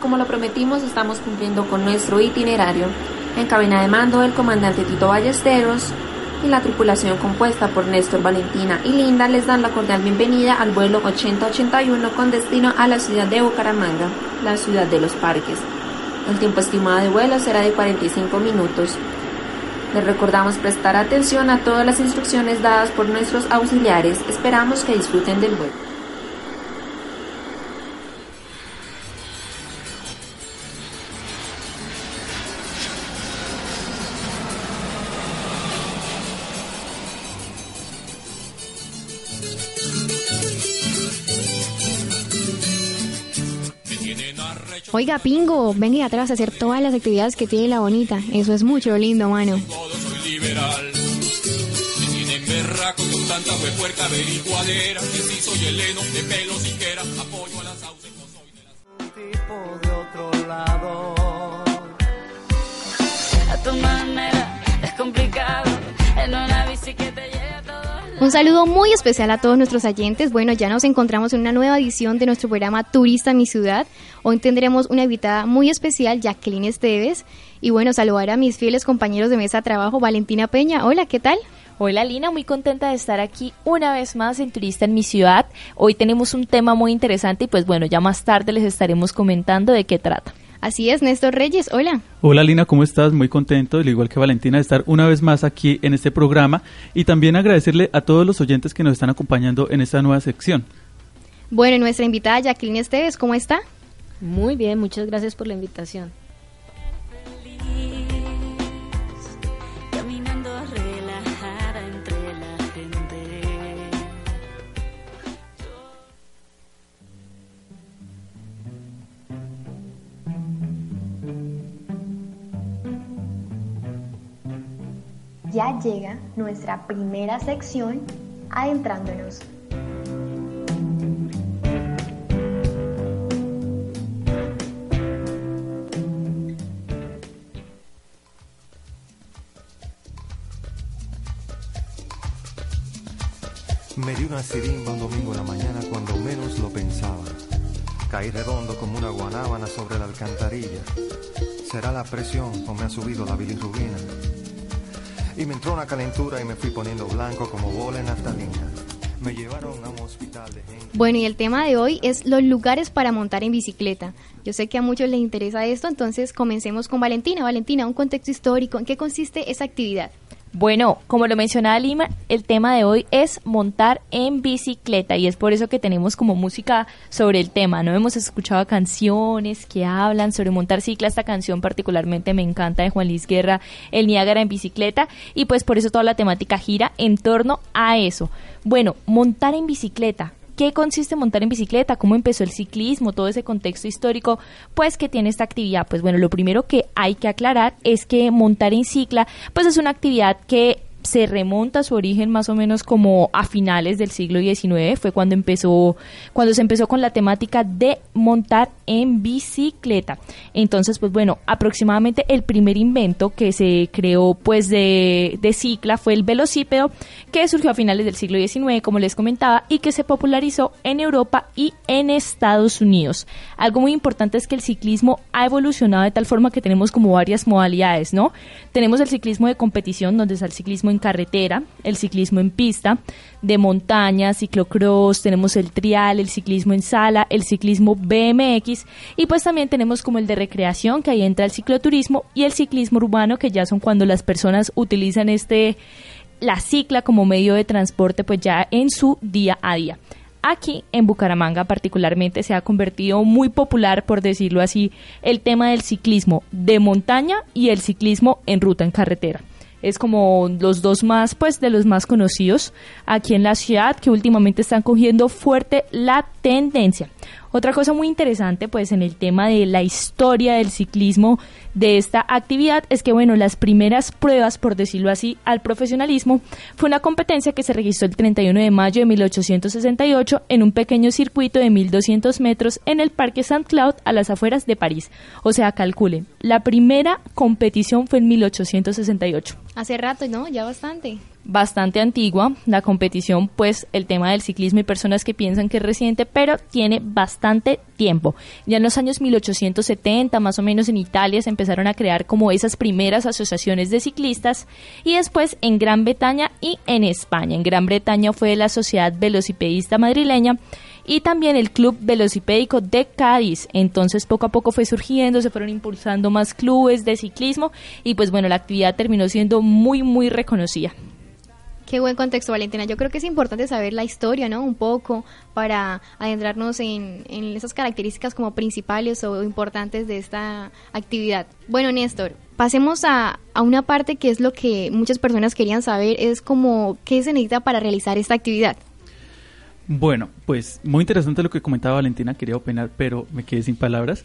Como lo prometimos, estamos cumpliendo con nuestro itinerario. En cabina de mando, el comandante Tito Ballesteros y la tripulación compuesta por Néstor, Valentina y Linda les dan la cordial bienvenida al vuelo 8081 con destino a la ciudad de Bucaramanga, la ciudad de los parques. El tiempo estimado de vuelo será de 45 minutos. Les recordamos prestar atención a todas las instrucciones dadas por nuestros auxiliares. Esperamos que disfruten del vuelo. Oiga, Pingo, venga atrás a hacer todas las actividades que tiene la bonita. Eso es mucho lindo, mano. A tu manera es complicado en una bici que te un saludo muy especial a todos nuestros oyentes. Bueno, ya nos encontramos en una nueva edición de nuestro programa Turista en mi ciudad. Hoy tendremos una invitada muy especial, Jacqueline Esteves. Y bueno, saludar a mis fieles compañeros de mesa de trabajo, Valentina Peña. Hola, ¿qué tal? Hola Lina, muy contenta de estar aquí una vez más en Turista en mi ciudad. Hoy tenemos un tema muy interesante y pues bueno, ya más tarde les estaremos comentando de qué trata. Así es, Néstor Reyes, hola. Hola Lina, ¿cómo estás? Muy contento, al igual que Valentina, de estar una vez más aquí en este programa y también agradecerle a todos los oyentes que nos están acompañando en esta nueva sección. Bueno, nuestra invitada Jacqueline Esteves, ¿cómo está? Muy bien, muchas gracias por la invitación. Ya llega nuestra primera sección adentrándonos. Me dio una sirimba un domingo en la mañana cuando menos lo pensaba. Caí redondo como una guanábana sobre la alcantarilla. ¿Será la presión o me ha subido la bilirrubina? Y me entró una calentura y me fui poniendo blanco como bola en naftalina. Me llevaron a un hospital de. Bueno, y el tema de hoy es los lugares para montar en bicicleta. Yo sé que a muchos les interesa esto, entonces comencemos con Valentina. Valentina, un contexto histórico, ¿en qué consiste esa actividad? Bueno, como lo mencionaba Lima, el tema de hoy es montar en bicicleta y es por eso que tenemos como música sobre el tema, ¿no? Hemos escuchado canciones que hablan sobre montar cicla, esta canción particularmente me encanta de Juan Luis Guerra, El Niágara en bicicleta y pues por eso toda la temática gira en torno a eso. Bueno, montar en bicicleta, qué consiste montar en bicicleta, cómo empezó el ciclismo, todo ese contexto histórico, pues que tiene esta actividad. Pues bueno, lo primero que hay que aclarar es que montar en cicla, pues es una actividad que se remonta a su origen más o menos como a finales del siglo XIX, fue cuando empezó, cuando se empezó con la temática de montar en bicicleta. Entonces, pues bueno, aproximadamente el primer invento que se creó pues de, de cicla fue el velocípedo, que surgió a finales del siglo XIX, como les comentaba, y que se popularizó en Europa y en Estados Unidos. Algo muy importante es que el ciclismo ha evolucionado de tal forma que tenemos como varias modalidades, ¿no? Tenemos el ciclismo de competición, donde está el ciclismo en carretera, el ciclismo en pista, de montaña, ciclocross, tenemos el trial, el ciclismo en sala, el ciclismo BMX y pues también tenemos como el de recreación que ahí entra el cicloturismo y el ciclismo urbano que ya son cuando las personas utilizan este la cicla como medio de transporte pues ya en su día a día. Aquí en Bucaramanga particularmente se ha convertido muy popular, por decirlo así, el tema del ciclismo de montaña y el ciclismo en ruta en carretera es como los dos más, pues, de los más conocidos aquí en la ciudad que últimamente están cogiendo fuerte la tendencia. Otra cosa muy interesante, pues en el tema de la historia del ciclismo de esta actividad es que, bueno, las primeras pruebas, por decirlo así, al profesionalismo fue una competencia que se registró el 31 de mayo de 1868 en un pequeño circuito de 1200 metros en el Parque Saint-Cloud a las afueras de París. O sea, calculen, la primera competición fue en 1868. Hace rato, ¿no? Ya bastante bastante antigua, la competición, pues el tema del ciclismo y personas que piensan que es reciente, pero tiene bastante tiempo. Ya en los años 1870, más o menos en Italia, se empezaron a crear como esas primeras asociaciones de ciclistas y después en Gran Bretaña y en España. En Gran Bretaña fue la Sociedad Velocipedista Madrileña y también el Club Velocipédico de Cádiz. Entonces poco a poco fue surgiendo, se fueron impulsando más clubes de ciclismo y pues bueno, la actividad terminó siendo muy muy reconocida. Qué buen contexto, Valentina. Yo creo que es importante saber la historia, ¿no? Un poco para adentrarnos en, esas características como principales o importantes de esta actividad. Bueno, Néstor, pasemos a, a, una parte que es lo que muchas personas querían saber, es como qué se necesita para realizar esta actividad. Bueno, pues muy interesante lo que comentaba Valentina, quería opinar, pero me quedé sin palabras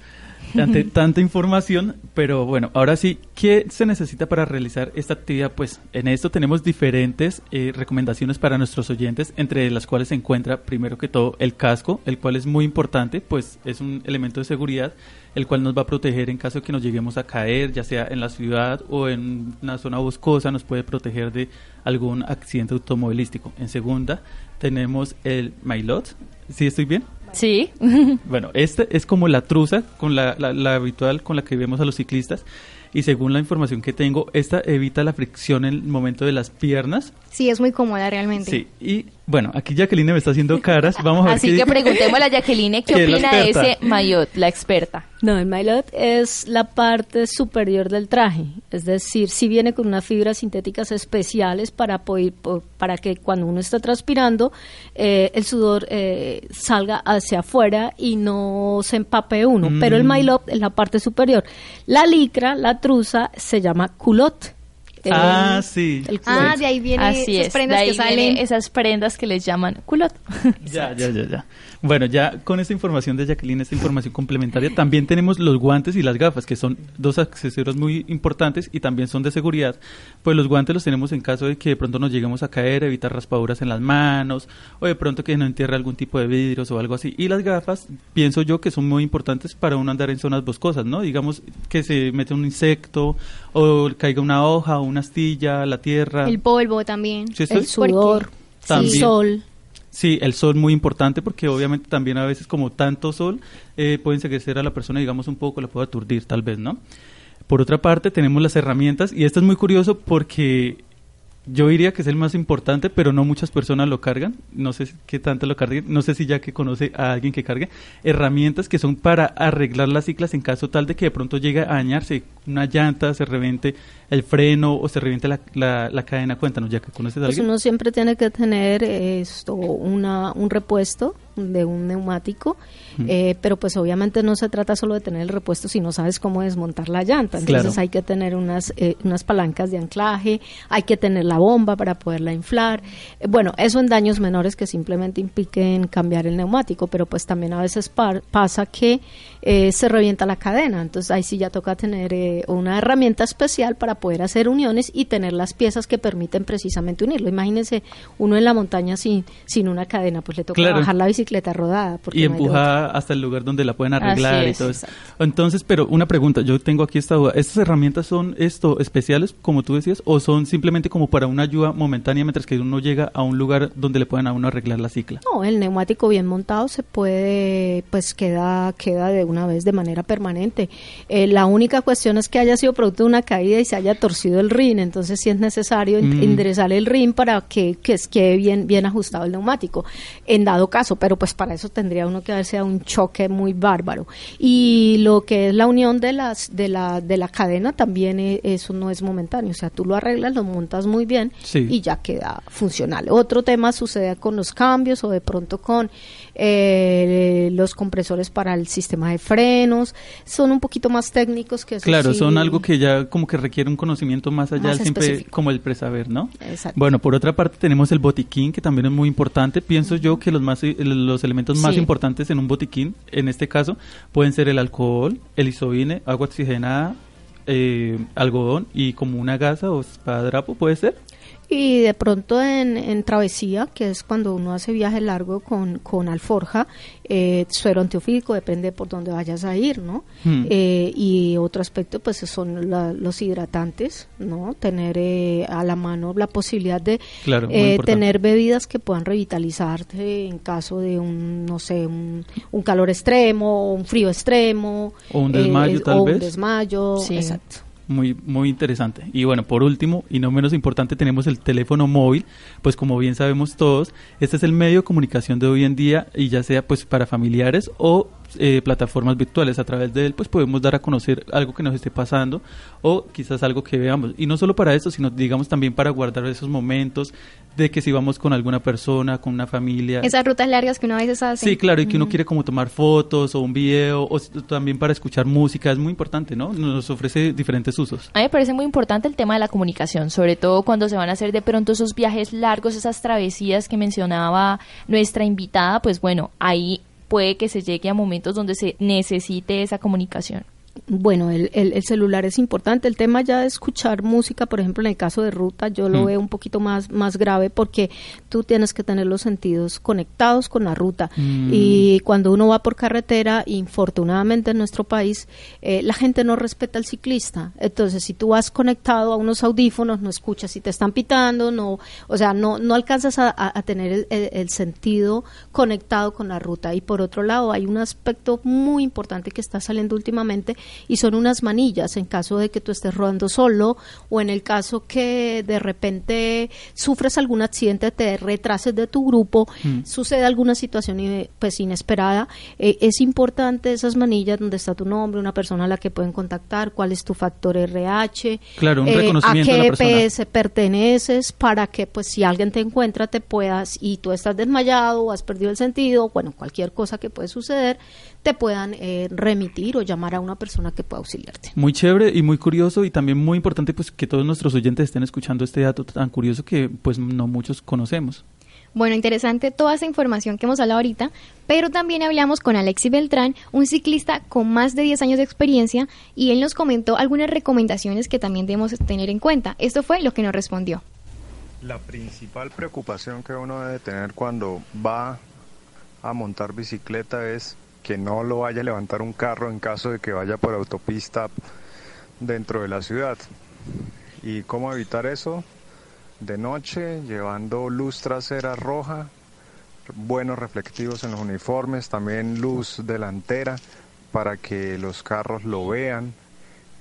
ante tanta información, pero bueno, ahora sí, ¿qué se necesita para realizar esta actividad? Pues en esto tenemos diferentes eh, recomendaciones para nuestros oyentes, entre las cuales se encuentra primero que todo el casco, el cual es muy importante, pues es un elemento de seguridad, el cual nos va a proteger en caso de que nos lleguemos a caer, ya sea en la ciudad o en una zona boscosa, nos puede proteger de algún accidente automovilístico. En segunda, tenemos el Mailot, ¿sí estoy bien? Sí. bueno, este es como la truza con la, la, habitual con la que vemos a los ciclistas y según la información que tengo, esta evita la fricción en el momento de las piernas. Sí, es muy cómoda realmente. Sí, y bueno, aquí Jacqueline me está haciendo caras, vamos a ver Así que preguntémosle a Jacqueline qué, opina de ese maillot, la experta. No, el maillot es la parte superior del traje, es decir, si viene con unas fibras sintéticas especiales para, poder, para que cuando uno está transpirando, eh, el sudor eh, salga hacia afuera y no se empape uno, pero el mm. maillot es la parte superior. La licra, la truza, se llama culot. Ah, sí. ah, de ahí vienen esas prendas que salen. Esas prendas que les llaman culot. ya, ya, ya, ya. Bueno, ya con esta información de Jacqueline, esta información complementaria, también tenemos los guantes y las gafas, que son dos accesorios muy importantes y también son de seguridad. Pues los guantes los tenemos en caso de que de pronto nos lleguemos a caer, evitar raspaduras en las manos, o de pronto que no entierre algún tipo de vidrios o algo así. Y las gafas, pienso yo que son muy importantes para uno andar en zonas boscosas, ¿no? Digamos que se mete un insecto, o caiga una hoja, o una astilla, la tierra. El polvo también. el sudor, el sol. Sí, el sol muy importante porque obviamente también a veces como tanto sol eh, puede enseguecer a la persona, digamos un poco, la puede aturdir tal vez, ¿no? Por otra parte tenemos las herramientas y esto es muy curioso porque yo diría que es el más importante, pero no muchas personas lo cargan. No sé qué tanto lo carguen. No sé si ya que conoce a alguien que cargue herramientas que son para arreglar las ciclas en caso tal de que de pronto llegue a dañarse una llanta, se reviente el freno o se reviente la, la, cadena. Cuéntanos, ya que conoces a pues alguien. uno siempre tiene que tener esto, una, un repuesto de un neumático, eh, pero pues obviamente no se trata solo de tener el repuesto si no sabes cómo desmontar la llanta. Entonces hay que tener unas, eh, unas palancas de anclaje, hay que tener la bomba para poderla inflar. Eh, bueno, eso en daños menores que simplemente impliquen cambiar el neumático, pero pues también a veces pasa que se revienta la cadena. Entonces ahí sí ya toca tener una herramienta especial para poder hacer uniones y tener las piezas que permiten precisamente unirlo. Imagínense uno en la montaña sin, sin una cadena, pues le toca bajar la bicicleta rodada. y empuja hasta el lugar donde la pueden arreglar y todo eso. Entonces, pero una pregunta, yo tengo aquí esta duda. ¿Estas herramientas son esto especiales, como tú decías, o son simplemente como para una ayuda momentánea mientras que uno llega a un lugar donde le puedan a uno arreglar la cicla? No, el neumático bien montado se puede, pues queda, queda de una vez de manera permanente. Eh, la única cuestión es que haya sido producto de una caída y se haya torcido el rin, entonces sí es necesario mm. enderezar el rin para que, que quede bien, bien ajustado el neumático. En dado caso, pero pues para eso tendría uno que darse a un choque muy bárbaro. Y lo que es la unión de las de la de la cadena también e, eso no es momentáneo, o sea, tú lo arreglas, lo montas muy bien y ya queda funcional. Otro tema sucede con los cambios o de pronto con eh, los compresores para el sistema de frenos, son un poquito más técnicos que eso Claro, sí, son algo que ya como que requiere un conocimiento más allá Más específico. como el presaber, ¿no? Exacto. Bueno, por otra parte tenemos el botiquín que también es muy importante. Pienso yo que los más los elementos más Sí. importantes en un botiquín, en este caso, pueden ser el alcohol, el isoine, agua oxigenada, eh, algodón y como una gasa o espadadrapo, puede ser. Y de pronto en, en travesía, que es cuando uno hace viaje largo con, con alforja, eh, suero antiofídico, depende por dónde vayas a ir, ¿no? Hmm. Eh, y otro aspecto, pues son la- los hidratantes, ¿no? Tener eh, a la mano la posibilidad de Claro, eh, tener bebidas que puedan revitalizarte en caso de un, no sé, un, un calor extremo, un frío extremo. O un desmayo, eh, tal o un vez. desmayo, Sí. exacto. Muy, muy interesante. Y bueno, por último, y no menos importante, tenemos el teléfono móvil. Pues como bien sabemos todos, este es el medio de comunicación de hoy en día y ya sea pues para familiares o eh, plataformas virtuales. A través de él pues podemos dar a conocer algo que nos esté pasando o quizás algo que veamos. Y no solo para eso, sino digamos también para guardar esos momentos de que si vamos con alguna persona, con una familia. Esas rutas largas que uno a veces hace. Sí, claro, y que uno quiere como tomar fotos o un video o también para escuchar música, es muy importante, ¿no? Nos ofrece diferentes usos. A mí me parece muy importante el tema de la comunicación, sobre todo cuando se van a hacer de pronto esos viajes largos, esas travesías que mencionaba nuestra invitada, pues bueno, ahí puede que se llegue a momentos donde se necesite esa comunicación. Bueno, el, el, el celular es importante. El tema ya de escuchar música, por ejemplo, en el caso de ruta, yo lo Mm. veo un poquito más, más grave porque tú tienes que tener los sentidos conectados con la ruta. Mm. Y cuando uno va por carretera, infortunadamente en nuestro país, eh, la gente no respeta al ciclista. Entonces, si tú vas conectado a unos audífonos, no escuchas si te están pitando, no, o sea, no, no alcanzas a, a- tener el- el sentido conectado con la ruta. Y por otro lado, hay un aspecto muy importante que está saliendo últimamente y son unas manillas en caso de que tú estés rodando solo o en el caso que de repente sufres algún accidente, te retrases de tu grupo, Mm. sucede alguna situación eh, pues inesperada, eh, es importante esas manillas donde está tu nombre, una persona a la que pueden contactar, cuál es tu factor RH, Claro, un eh, reconocimiento a qué. EPS perteneces para que pues si alguien te encuentra te puedas y tú estás desmayado o has perdido el sentido, bueno, cualquier cosa que puede suceder, te puedan eh, remitir o llamar a una persona que pueda auxiliarte. Muy chévere y muy curioso y también muy importante pues que todos nuestros oyentes estén escuchando este dato tan curioso que pues no muchos conocemos. Bueno, interesante toda esa información que hemos hablado ahorita, pero también hablamos con Alexis Beltrán, un ciclista con más de 10 años de experiencia, y él nos comentó algunas recomendaciones que también debemos tener en cuenta. Esto fue lo que nos respondió. La principal preocupación que uno debe tener cuando va a montar bicicleta es que no lo vaya a levantar un carro en caso de que vaya por autopista dentro de la ciudad. ¿Y cómo evitar eso? De noche, llevando luz trasera roja, buenos reflectivos en los uniformes, también luz delantera para que los carros lo vean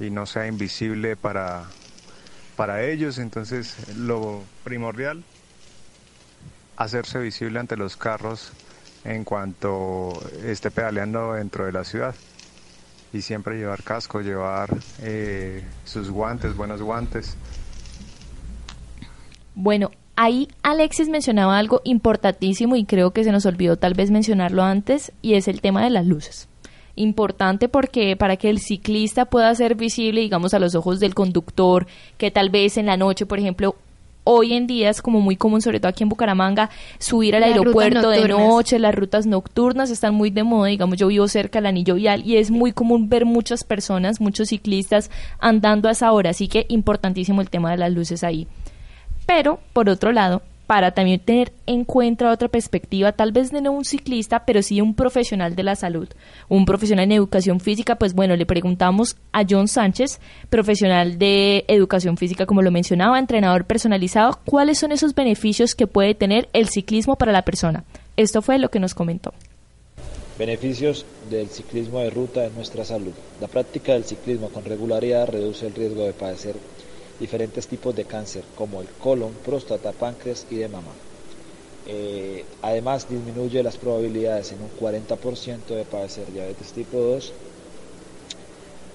y no sea invisible para, para ellos. Entonces, lo primordial, hacerse visible ante los carros en cuanto esté pedaleando dentro de la ciudad. Y siempre llevar casco, llevar eh, sus guantes, buenos guantes. Bueno, ahí Alexis mencionaba algo importantísimo y creo que se nos olvidó tal vez mencionarlo antes y es el tema de las luces. Importante porque para que el ciclista pueda ser visible, digamos, a los ojos del conductor, que tal vez en la noche, por ejemplo, hoy en día es como muy común, sobre todo aquí en Bucaramanga, subir al Las aeropuerto de noche, las rutas nocturnas están muy de moda, digamos, yo vivo cerca del anillo vial y es muy común ver muchas personas, muchos ciclistas andando a esa hora, así que importantísimo el tema de las luces ahí. Pero, por otro lado, para también tener en cuenta otra perspectiva, tal vez de no un ciclista, pero sí un profesional de la salud, un profesional en educación física, pues bueno, le preguntamos a John Sánchez, profesional de educación física, como lo mencionaba, entrenador personalizado, cuáles son esos beneficios que puede tener el ciclismo para la persona. Esto fue lo que nos comentó. Beneficios del ciclismo de ruta en nuestra salud. La práctica del ciclismo con regularidad reduce el riesgo de padecer diferentes tipos de cáncer como el colon, próstata, páncreas y de mama. Eh, además disminuye las probabilidades en un 40% de padecer diabetes tipo 2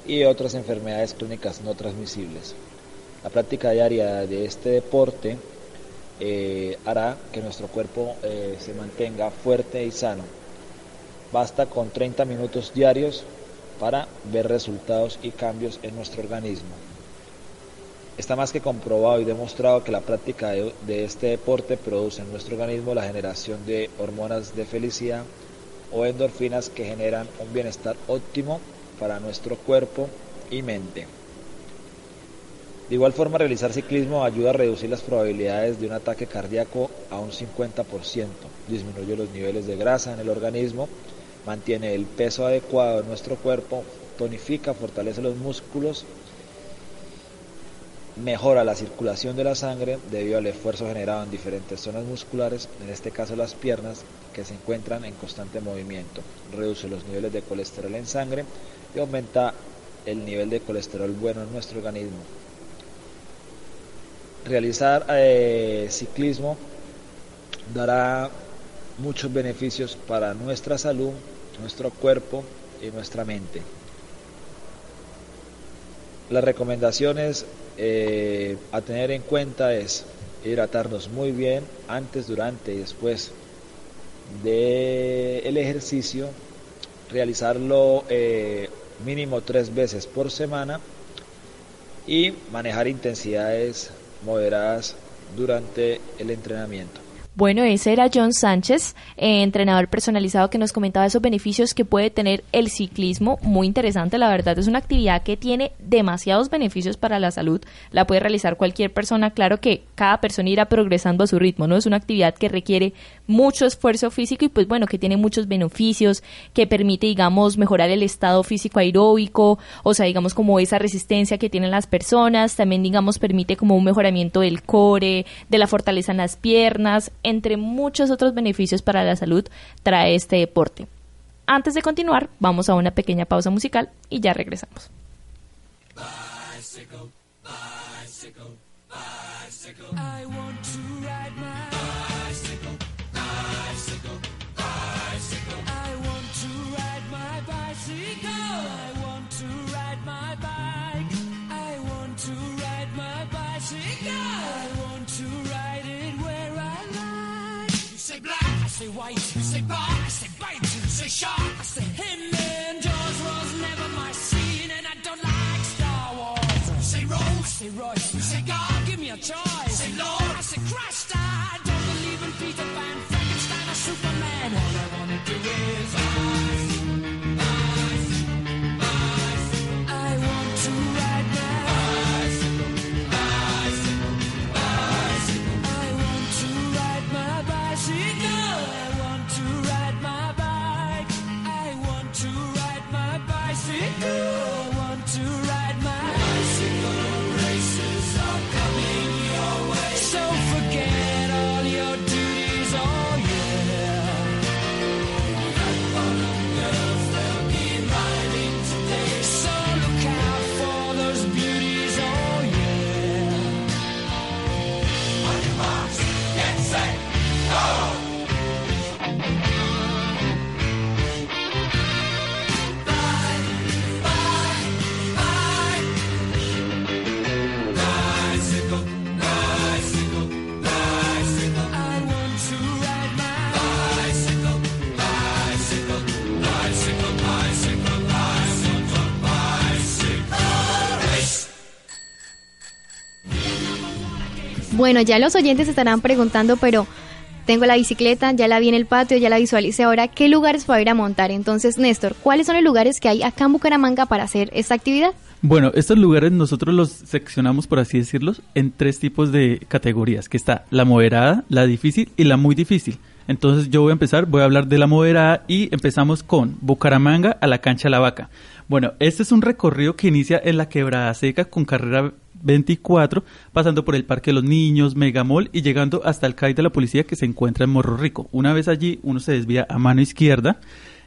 y otras enfermedades crónicas no transmisibles. La práctica diaria de este deporte eh, hará que nuestro cuerpo eh, se mantenga fuerte y sano Basta con 30 minutos diarios para ver resultados y cambios en nuestro organismo. Está más que comprobado y demostrado que la práctica de, este deporte produce en nuestro organismo la generación de hormonas de felicidad o endorfinas que generan un bienestar óptimo para nuestro cuerpo y mente. De igual forma, realizar ciclismo ayuda a reducir las probabilidades de un ataque cardíaco a un 50%, disminuye los niveles de grasa en el organismo, mantiene el peso adecuado en nuestro cuerpo, tonifica, fortalece los músculos, mejora la circulación de la sangre debido al esfuerzo generado en diferentes zonas musculares, en este caso las piernas, que se encuentran en constante movimiento, reduce los niveles de colesterol en sangre y aumenta el nivel de colesterol bueno en nuestro organismo. Realizar eh, ciclismo dará muchos beneficios para nuestra salud, nuestro cuerpo y nuestra mente. Las recomendaciones eh, a tener en cuenta es hidratarnos muy bien antes, durante y después del ejercicio, realizarlo eh, mínimo tres veces por semana y manejar intensidades moderadas durante el entrenamiento. Bueno, ese era John Sánchez, eh, entrenador personalizado que nos comentaba esos beneficios que puede tener el ciclismo. Muy interesante, la verdad, es una actividad que tiene demasiados beneficios para la salud. La puede realizar cualquier persona. Claro que cada persona irá progresando a su ritmo, ¿no? Es una actividad que requiere mucho esfuerzo físico y pues bueno, que tiene muchos beneficios, que permite, digamos, mejorar el estado físico aeróbico, o sea, digamos, como esa resistencia que tienen las personas. También, digamos, permite como un mejoramiento del core, de la fortaleza en las piernas entre muchos otros beneficios para la salud, trae este deporte. Antes de continuar, vamos a una pequeña pausa musical y ya regresamos. Say white, say bar, I say bite, you say shark, I say him and Jaws was never my scene, and I don't like Star Wars. Say Rose, say Royce, Bueno, ya los oyentes estarán preguntando, pero tengo la bicicleta, ya la vi en el patio, ya la visualicé ahora, ¿qué lugares para ir a montar? Entonces, Néstor, ¿cuáles son los lugares que hay acá en Bucaramanga para hacer esta actividad? Bueno, estos lugares nosotros los seccionamos, por así decirlo, en tres tipos de categorías, que está la moderada, la difícil y la muy difícil. Entonces yo voy a empezar, voy a hablar de la moderada y empezamos con Bucaramanga a la cancha La Vaca. Bueno, este es un recorrido que inicia en la Quebrada Seca con carrera 24, pasando por el Parque de los Niños, Megamol y llegando hasta el CAI de la policía que se encuentra en Morro Rico. Una vez allí, uno se desvía a mano izquierda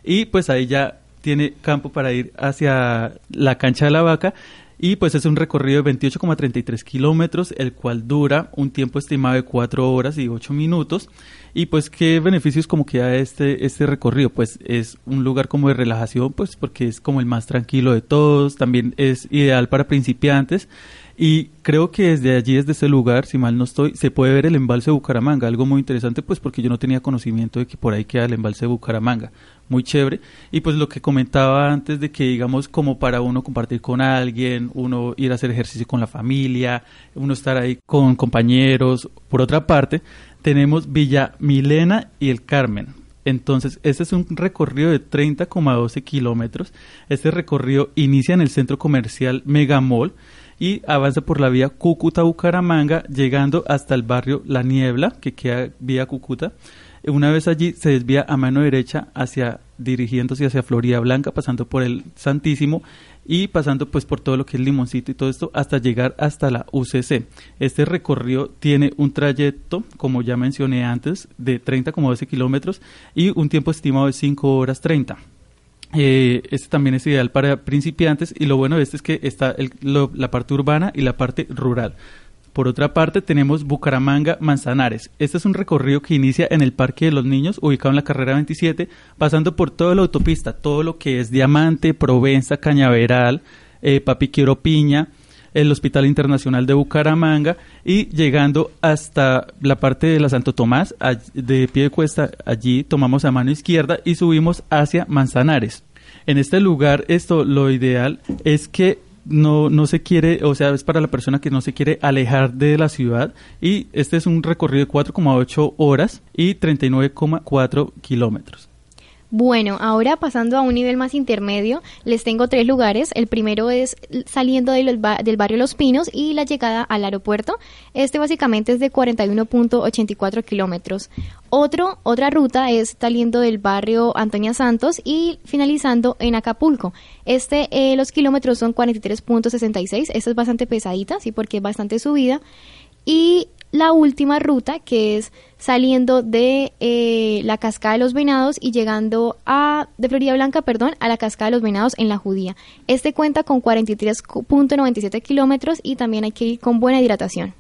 y pues ahí ya tiene campo para ir hacia la cancha de la vaca y pues es un recorrido de 28,33 kilómetros, el cual dura un tiempo estimado de 4 horas y 8 minutos. Y pues qué beneficios como que da este, este recorrido, pues es un lugar como de relajación, pues porque es como el más tranquilo de todos, también es ideal para principiantes y creo que desde allí, desde ese lugar, si mal no estoy, se puede ver el embalse de Bucaramanga, algo muy interesante, pues porque yo no tenía conocimiento de que por ahí queda el embalse de Bucaramanga. muy chévere. Y pues lo que comentaba antes de que, digamos, como para uno compartir con alguien, uno ir a hacer ejercicio con la familia, uno estar ahí con compañeros. Por otra parte, tenemos Villa Milena y el Carmen. Entonces, este es un recorrido de 30,12 kilómetros. Este recorrido inicia en el centro comercial Megamall y avanza por la vía Cúcuta-Bucaramanga, llegando hasta el barrio La Niebla, que queda vía Cúcuta. Una vez allí se desvía a mano derecha hacia dirigiéndose hacia Florida Blanca, pasando por el Santísimo y pasando pues por todo lo que es Limoncito y todo esto hasta llegar hasta la UCC. Este recorrido tiene un trayecto, como ya mencioné antes, de 30,12 kilómetros y un tiempo estimado de 5 horas 30. Eh, este también es ideal para principiantes y lo bueno de este es que está la parte urbana y la parte rural. Por otra parte, tenemos Bucaramanga Manzanares. Este es un recorrido que inicia en el Parque de los Niños, ubicado en la carrera 27, pasando por toda la autopista, todo lo que es Diamante, Provenza, Cañaveral, eh, Papiquero Piña, el Hospital Internacional de Bucaramanga y llegando hasta la parte de la Santo Tomás, de pie de cuesta, allí tomamos a mano izquierda y subimos hacia Manzanares. En este lugar, esto lo ideal es que no, no se quiere, o sea, es para la persona que no se quiere alejar de la ciudad y este es un recorrido de 4,8 horas y 39,4 kilómetros. Bueno, ahora pasando a un nivel más intermedio, les tengo tres lugares. El primero es saliendo del, barrio Los Pinos y la llegada al aeropuerto. Este básicamente es de 41.84 kilómetros. Otro, otra ruta es saliendo del barrio Antonia Santos y finalizando en Acapulco. Este, eh, los kilómetros son 43.66. Esta es bastante pesadita, sí, porque es bastante subida. Y la última ruta, que es saliendo de eh, la Cascada de los Venados y llegando a, de Florida Blanca, perdón, a la Cascada de los Venados en la Judía. Este cuenta con 43.97 kilómetros y también hay que ir con buena hidratación.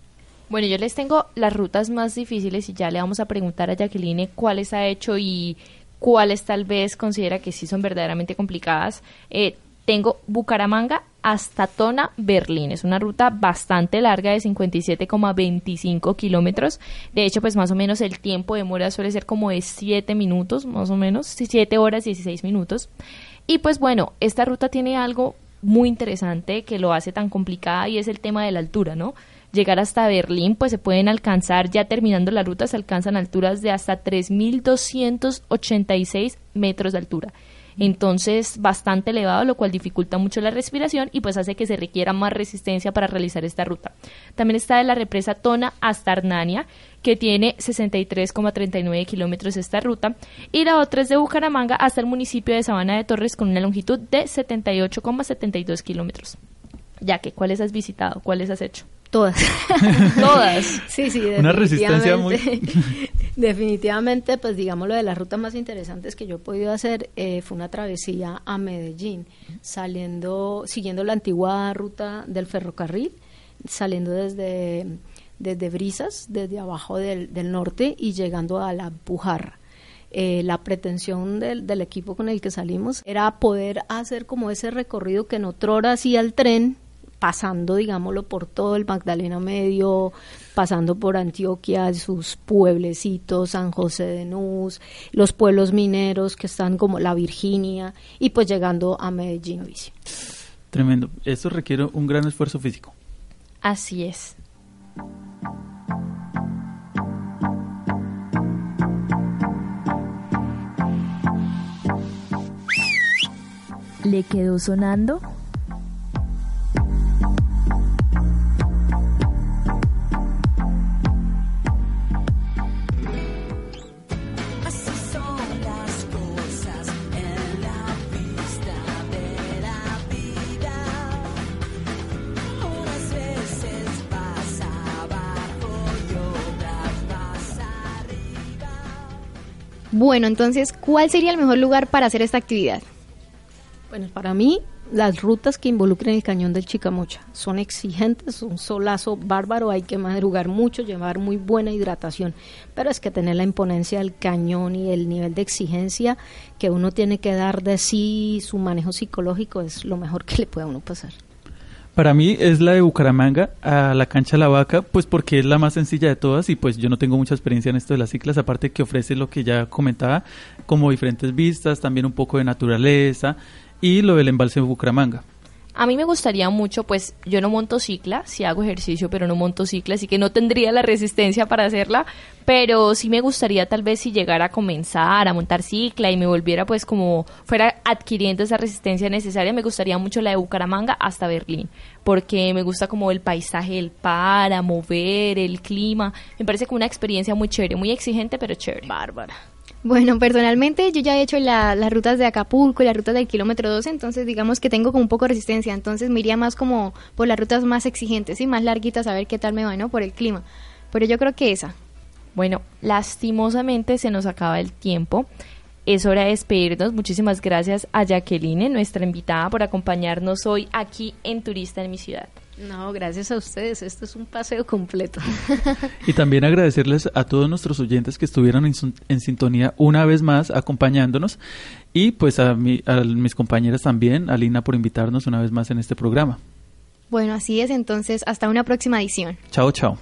Bueno, yo les tengo las rutas más difíciles y ya le vamos a preguntar a Jacqueline cuáles ha hecho y cuáles tal vez considera que sí son verdaderamente complicadas. Eh, tengo Bucaramanga hasta Tona, Berlín. Es una ruta bastante larga de 57,25 kilómetros. De hecho, pues más o menos el tiempo de mora suele ser como de 7 minutos, más o menos, 7 horas 16 minutos. Y pues bueno, esta ruta tiene algo muy interesante que lo hace tan complicada y es el tema de la altura, ¿no? Llegar hasta Berlín, pues se pueden alcanzar, ya terminando la ruta, se alcanzan alturas de hasta 3.286 metros de altura entonces bastante elevado, lo cual dificulta mucho la respiración y pues hace que se requiera más resistencia para realizar esta ruta. También está de la represa Tona hasta Arnania, que tiene 63,39 kilómetros esta ruta, y la otra es de Bucaramanga hasta el municipio de Sabana de Torres con una longitud de 78,72 kilómetros. Ya que, ¿cuáles has visitado? ¿Cuáles has hecho? Todas. Todas. Sí, sí, Una resistencia muy... definitivamente, pues digamos, lo de las rutas más interesantes que yo he podido hacer eh, fue una travesía a Medellín, saliendo, siguiendo la antigua ruta del ferrocarril, saliendo desde, desde Brisas, desde abajo del, del norte y llegando a la Bujarra. Eh, la pretensión del, del, equipo con el que salimos era poder hacer como ese recorrido que en otro hora hacía el tren pasando, digámoslo, por todo el Magdalena Medio, pasando por Antioquia, sus pueblecitos, San José de Nuz, los pueblos mineros que están como la Virginia, y pues llegando a Medellín bici. Tremendo. Esto requiere un gran esfuerzo físico. Así es. ¿Le quedó sonando? Bueno, entonces, ¿cuál sería el mejor lugar para hacer esta actividad? Bueno, para mí, las rutas que involucren el cañón del Chicamocha son exigentes, un solazo bárbaro, hay que madrugar mucho, llevar muy buena hidratación, pero es que tener la imponencia del cañón y el nivel de exigencia que uno tiene que dar de sí, su manejo psicológico es lo mejor que le puede a uno pasar. Para mí es la de Bucaramanga a la cancha La Vaca, pues porque es la más sencilla de todas y pues yo no tengo mucha experiencia en esto de las ciclas, aparte que ofrece lo que ya comentaba, como diferentes vistas, también un poco de naturaleza y lo del embalse de Bucaramanga. A mí me gustaría mucho, pues yo no monto cicla, sí hago ejercicio, pero no monto cicla, así que no tendría la resistencia para hacerla, pero sí me gustaría tal vez si llegara a comenzar a montar cicla y me volviera pues como fuera adquiriendo esa resistencia necesaria, me gustaría mucho la de Bucaramanga hasta Berlín, porque me gusta como el paisaje el páramo, ver el clima, me parece como una experiencia muy chévere, muy exigente, pero chévere. Bárbara. Bueno, personalmente yo ya he hecho las rutas de Acapulco y las rutas del kilómetro 12, entonces digamos que tengo como un poco de resistencia, entonces me iría más como por las rutas más exigentes y más larguitas a ver qué tal me va, ¿no? Por el clima. Pero yo creo que esa. Bueno, lastimosamente se nos acaba el tiempo. Es hora de despedirnos. Muchísimas gracias a Jacqueline, nuestra invitada, por acompañarnos hoy aquí en Turista en mi ciudad. No, gracias a ustedes. Esto es un paseo completo. y también agradecerles a todos nuestros oyentes que estuvieron en, sintonía una vez más acompañándonos y pues a, a mis compañeras también, a Lina por invitarnos una vez más en este programa. Bueno, así es. Entonces, hasta una próxima edición. Chao, chao.